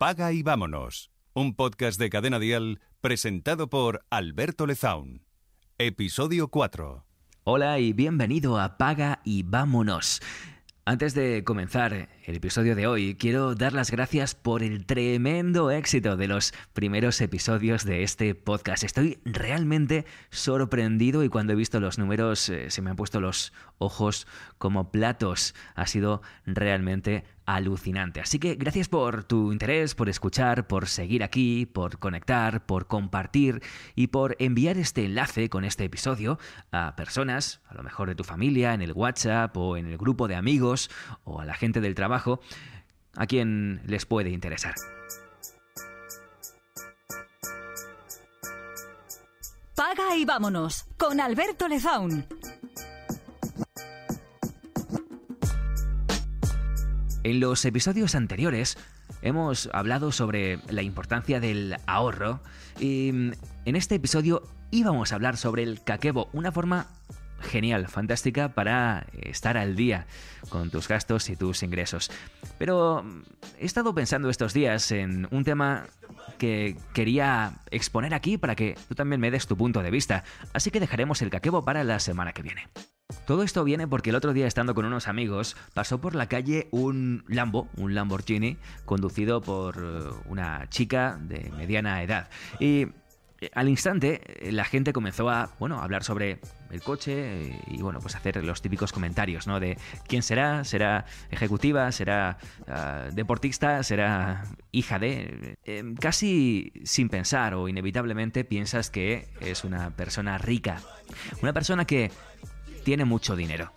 Paga y vámonos. Un podcast de Cadena Dial presentado por Alberto Lezaun. Episodio 4. Hola y bienvenido a Paga y vámonos. Antes de comenzar el episodio de hoy, quiero dar las gracias por el tremendo éxito de los primeros episodios de este podcast. Estoy realmente sorprendido y cuando he visto los números eh, se me han puesto los ojos como platos. Ha sido realmente alucinante. Así que gracias por tu interés, por escuchar, por seguir aquí, por conectar, por compartir y por enviar este enlace con este episodio a personas, a lo mejor de tu familia, en el WhatsApp o en el grupo de amigos o a la gente del trabajo a quien les puede interesar. Paga y vámonos con Alberto Lezaun. En los episodios anteriores hemos hablado sobre la importancia del ahorro y en este episodio íbamos a hablar sobre el caquebo, una forma genial, fantástica para estar al día con tus gastos y tus ingresos. Pero mm, he estado pensando estos días en un tema que quería exponer aquí para que tú también me des tu punto de vista, así que dejaremos el caquebo para la semana que viene. Todo esto viene porque el otro día estando con unos amigos pasó por la calle un Lambo, un Lamborghini, conducido por eh, una chica de mediana edad. Y eh, al instante eh, la gente comenzó a, bueno, hablar sobre el coche y, bueno, pues hacer los típicos comentarios, ¿no? De quién será, será ejecutiva, será ah, deportista, será hija de... casi sin pensar o inevitablemente piensas que es una persona rica, una persona que tiene mucho dinero.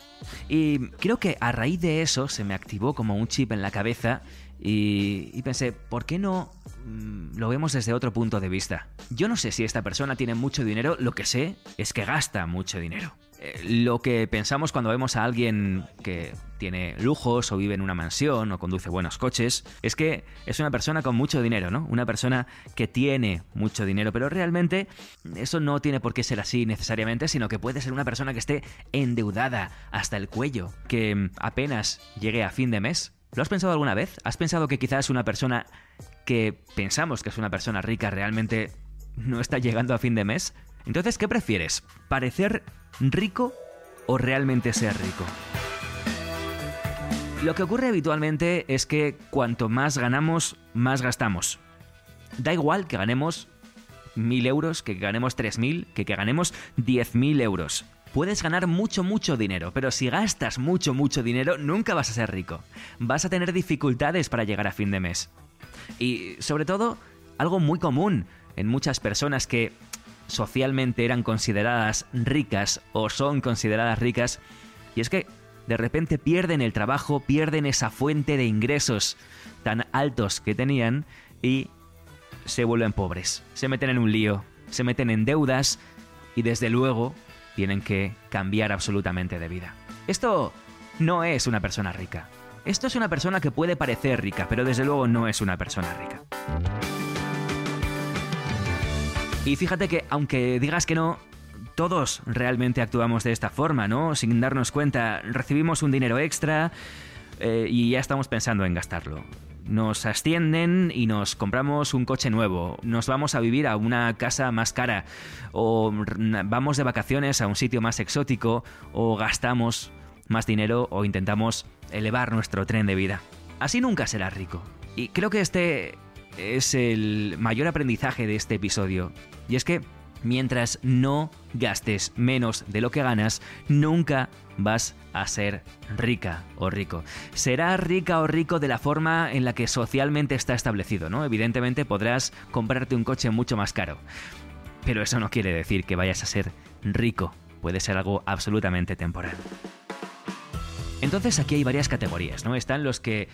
Y creo que a raíz de eso se me activó como un chip en la cabeza y, pensé, ¿por qué no mm, lo vemos desde otro punto de vista? Yo no sé si esta persona tiene mucho dinero, lo que sé es que gasta mucho dinero. Eh, lo que pensamos cuando vemos a alguien que tiene lujos o vive en una mansión o conduce buenos coches es que es una persona con mucho dinero, ¿no? Una persona que tiene mucho dinero, pero realmente eso no tiene por qué ser así necesariamente, sino que puede ser una persona que esté endeudada hasta el cuello, que apenas llegue a fin de mes ¿Lo has pensado alguna vez? ¿Has pensado que quizás una persona que pensamos que es una persona rica realmente no está llegando a fin de mes? Entonces, ¿qué prefieres? ¿Parecer rico o realmente ser rico? Lo que ocurre habitualmente es que cuanto más ganamos, más gastamos. Da igual que ganemos mil euros, que ganemos tres mil, que, que ganemos diez mil euros puedes ganar mucho, mucho dinero, pero si gastas mucho, mucho dinero, nunca vas a ser rico. Vas a tener dificultades para llegar a fin de mes. Y sobre todo, algo muy común en muchas personas que socialmente eran consideradas ricas o son consideradas ricas, y es que de repente pierden el trabajo, pierden esa fuente de ingresos tan altos que tenían y se vuelven pobres, se meten en un lío, se meten en deudas y desde luego tienen que cambiar absolutamente de vida. Esto no es una persona rica. Esto es una persona que puede parecer rica, pero desde luego no es una persona rica. Y fíjate que aunque digas que no, todos realmente actuamos de esta forma, ¿no? Sin darnos cuenta, recibimos un dinero extra eh, y ya estamos pensando en gastarlo nos ascienden y nos compramos un coche nuevo, nos vamos a vivir a una casa más cara, o vamos de vacaciones a un sitio más exótico, o gastamos más dinero o intentamos elevar nuestro tren de vida. Así nunca serás rico. Y creo que este es el mayor aprendizaje de este episodio. Y es que mientras no gastes menos de lo que ganas, nunca vas a ser rica o rico. Serás rica o rico de la forma en la que socialmente está establecido, ¿no? Evidentemente podrás comprarte un coche mucho más caro. Pero eso no quiere decir que vayas a ser rico. Puede ser algo absolutamente temporal. Entonces aquí hay varias categorías, ¿no? Están los que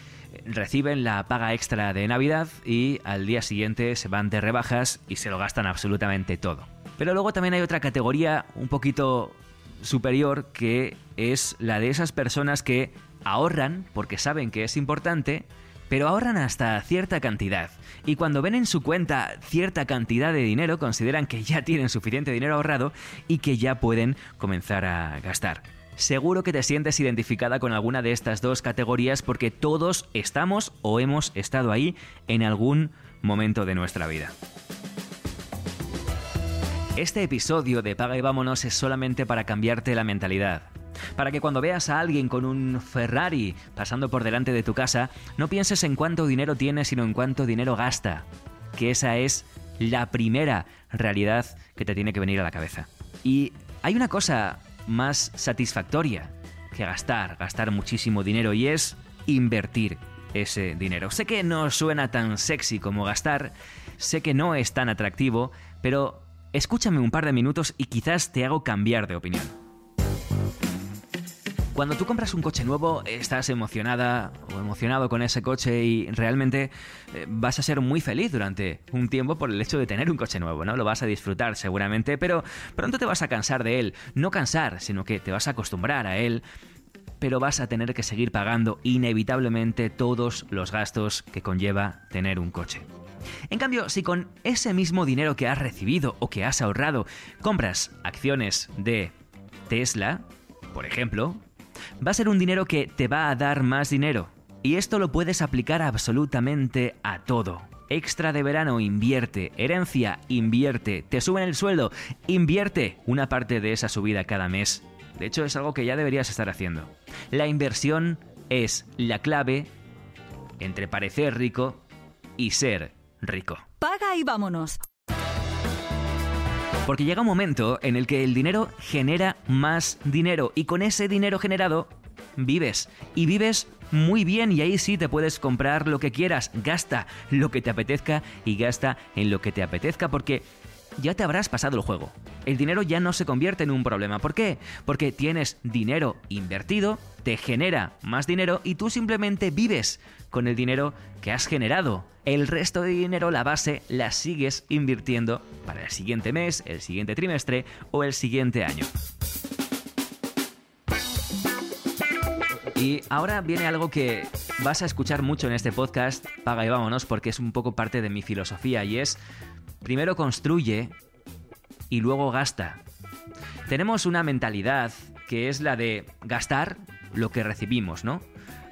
reciben la paga extra de Navidad y al día siguiente se van de rebajas y se lo gastan absolutamente todo. Pero luego también hay otra categoría un poquito superior que es la de esas personas que ahorran porque saben que es importante, pero ahorran hasta cierta cantidad. Y cuando ven en su cuenta cierta cantidad de dinero, consideran que ya tienen suficiente dinero ahorrado y que ya pueden comenzar a gastar. Seguro que te sientes identificada con alguna de estas dos categorías porque todos estamos o hemos estado ahí en algún momento de nuestra vida. Este episodio de Paga y Vámonos es solamente para cambiarte la mentalidad. Para que cuando veas a alguien con un Ferrari pasando por delante de tu casa, no pienses en cuánto dinero tiene, sino en cuánto dinero gasta. Que esa es la primera realidad que te tiene que venir a la cabeza. Y hay una cosa más satisfactoria que gastar, gastar muchísimo dinero, y es invertir ese dinero. Sé que no suena tan sexy como gastar, sé que no es tan atractivo, pero escúchame un par de minutos y quizás te hago cambiar de opinión. Cuando tú compras un coche nuevo, estás emocionada o emocionado con ese coche y realmente eh, vas a ser muy feliz durante un tiempo por el hecho de tener un coche nuevo, ¿no? Lo vas a disfrutar seguramente, pero pronto te vas a cansar de él. No cansar, sino que te vas a acostumbrar a él pero vas a tener que seguir pagando inevitablemente todos los gastos que conlleva tener un coche. En cambio, si con ese mismo dinero que has recibido o que has ahorrado compras acciones de Tesla, por ejemplo, va a ser un dinero que te va a dar más dinero. Y esto lo puedes aplicar absolutamente a todo. Extra de verano, invierte. Herencia, invierte. Te suben el sueldo, invierte una parte de esa subida cada mes. De hecho, es algo que ya deberías estar haciendo. La inversión es la clave entre parecer rico y ser rico. Paga y vámonos. Porque llega un momento en el que el dinero genera más dinero y con ese dinero generado vives. Y vives muy bien y ahí sí te puedes comprar lo que quieras. Gasta lo que te apetezca y gasta en lo que te apetezca porque ya te habrás pasado el juego. El dinero ya no se convierte en un problema. ¿Por qué? Porque tienes dinero invertido, te genera más dinero y tú simplemente vives con el dinero que has generado. El resto de dinero, la base, la sigues invirtiendo para el siguiente mes, el siguiente trimestre o el siguiente año. Y ahora viene algo que vas a escuchar mucho en este podcast, paga y vámonos, porque es un poco parte de mi filosofía y es, primero construye y luego gasta. Tenemos una mentalidad que es la de gastar lo que recibimos, ¿no?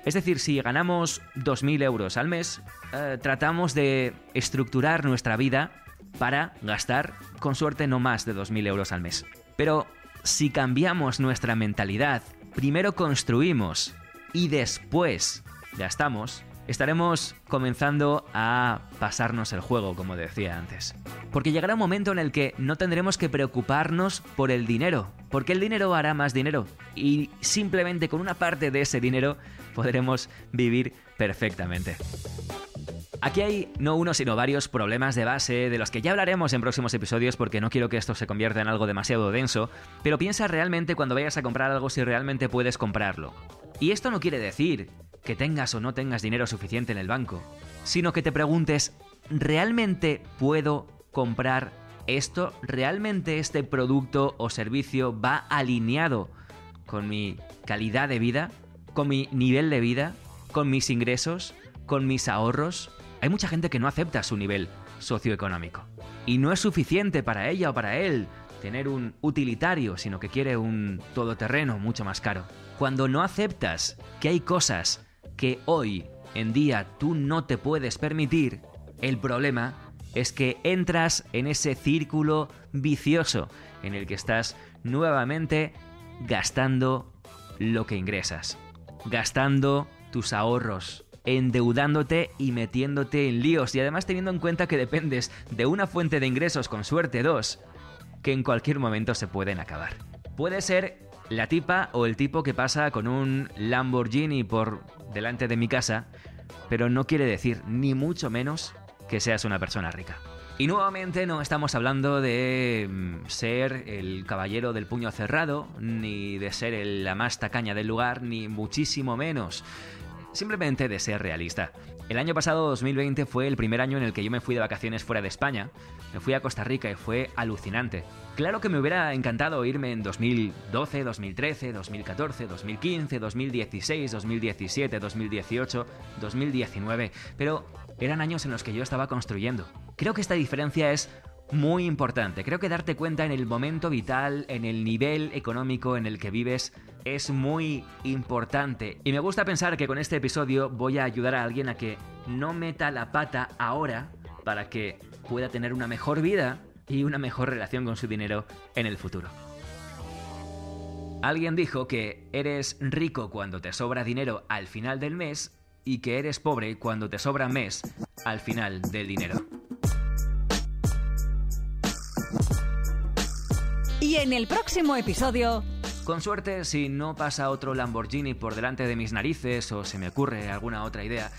Es decir, si ganamos 2.000 euros al mes, eh, tratamos de estructurar nuestra vida para gastar, con suerte, no más de 2.000 euros al mes. Pero si cambiamos nuestra mentalidad, primero construimos y después gastamos, estaremos comenzando a pasarnos el juego, como decía antes. Porque llegará un momento en el que no tendremos que preocuparnos por el dinero, porque el dinero hará más dinero y simplemente con una parte de ese dinero podremos vivir perfectamente. Aquí hay no uno sino varios problemas de base de los que ya hablaremos en próximos episodios porque no quiero que esto se convierta en algo demasiado denso, pero piensa realmente cuando vayas a comprar algo si realmente puedes comprarlo. Y esto no quiere decir que tengas o no tengas dinero suficiente en el banco, sino que te preguntes, ¿realmente puedo comprar esto? ¿Realmente este producto o servicio va alineado con mi calidad de vida? con mi nivel de vida, con mis ingresos, con mis ahorros. Hay mucha gente que no acepta su nivel socioeconómico. Y no es suficiente para ella o para él tener un utilitario, sino que quiere un todoterreno mucho más caro. Cuando no aceptas que hay cosas que hoy en día tú no te puedes permitir, el problema es que entras en ese círculo vicioso en el que estás nuevamente gastando lo que ingresas gastando tus ahorros, endeudándote y metiéndote en líos y además teniendo en cuenta que dependes de una fuente de ingresos con suerte dos, que en cualquier momento se pueden acabar. Puede ser la tipa o el tipo que pasa con un Lamborghini por delante de mi casa, pero no quiere decir ni mucho menos que seas una persona rica. Y nuevamente no estamos hablando de mm, ser el caballero del puño cerrado, ni de ser la más tacaña del lugar, ni muchísimo menos. Simplemente de ser realista. El año pasado, 2020, fue el primer año en el que yo me fui de vacaciones fuera de España. Me fui a Costa Rica y fue alucinante. Claro que me hubiera encantado irme en 2012, 2013, 2014, 2015, 2016, 2017, 2018, 2019, pero eran años en los que yo estaba construyendo. Creo que esta diferencia es muy importante. Creo que darte cuenta en el momento vital, en el nivel económico en el que vives, es muy importante. Y me gusta pensar que con este episodio voy a ayudar a alguien a que no meta la pata ahora para que pueda tener una mejor vida y una mejor relación con su dinero en el futuro. Alguien dijo que eres rico cuando te sobra dinero al final del mes y que eres pobre cuando te sobra mes al final del dinero. Y en el próximo episodio... Con suerte, si no pasa otro Lamborghini por delante de mis narices o se me ocurre alguna otra idea,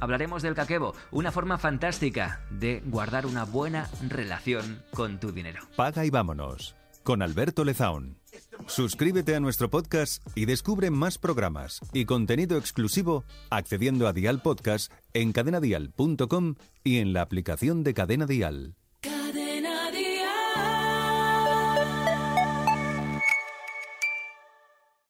hablaremos del caquebo, una forma fantástica de guardar una buena relación con tu dinero. Paga y vámonos, con Alberto Lezaun. Suscríbete a nuestro podcast y descubre más programas y contenido exclusivo accediendo a Dial Podcast en cadenadial.com y en la aplicación de Cadena Dial.